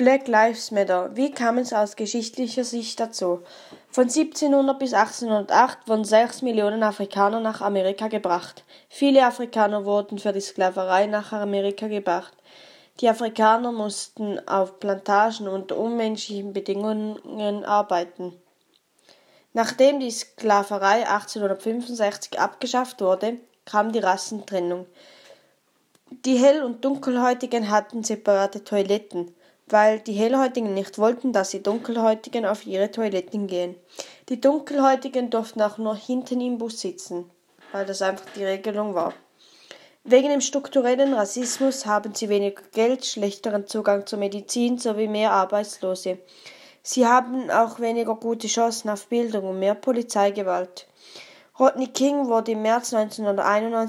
Black Lives Matter. Wie kam es aus geschichtlicher Sicht dazu? Von 1700 bis 1808 wurden sechs Millionen Afrikaner nach Amerika gebracht. Viele Afrikaner wurden für die Sklaverei nach Amerika gebracht. Die Afrikaner mussten auf Plantagen unter unmenschlichen Bedingungen arbeiten. Nachdem die Sklaverei 1865 abgeschafft wurde, kam die Rassentrennung. Die Hell- und Dunkelhäutigen hatten separate Toiletten weil die Hellhäutigen nicht wollten, dass die Dunkelhäutigen auf ihre Toiletten gehen. Die Dunkelhäutigen durften auch nur hinten im Bus sitzen, weil das einfach die Regelung war. Wegen dem strukturellen Rassismus haben sie weniger Geld, schlechteren Zugang zur Medizin sowie mehr Arbeitslose. Sie haben auch weniger gute Chancen auf Bildung und mehr Polizeigewalt. Rodney King wurde im März 1991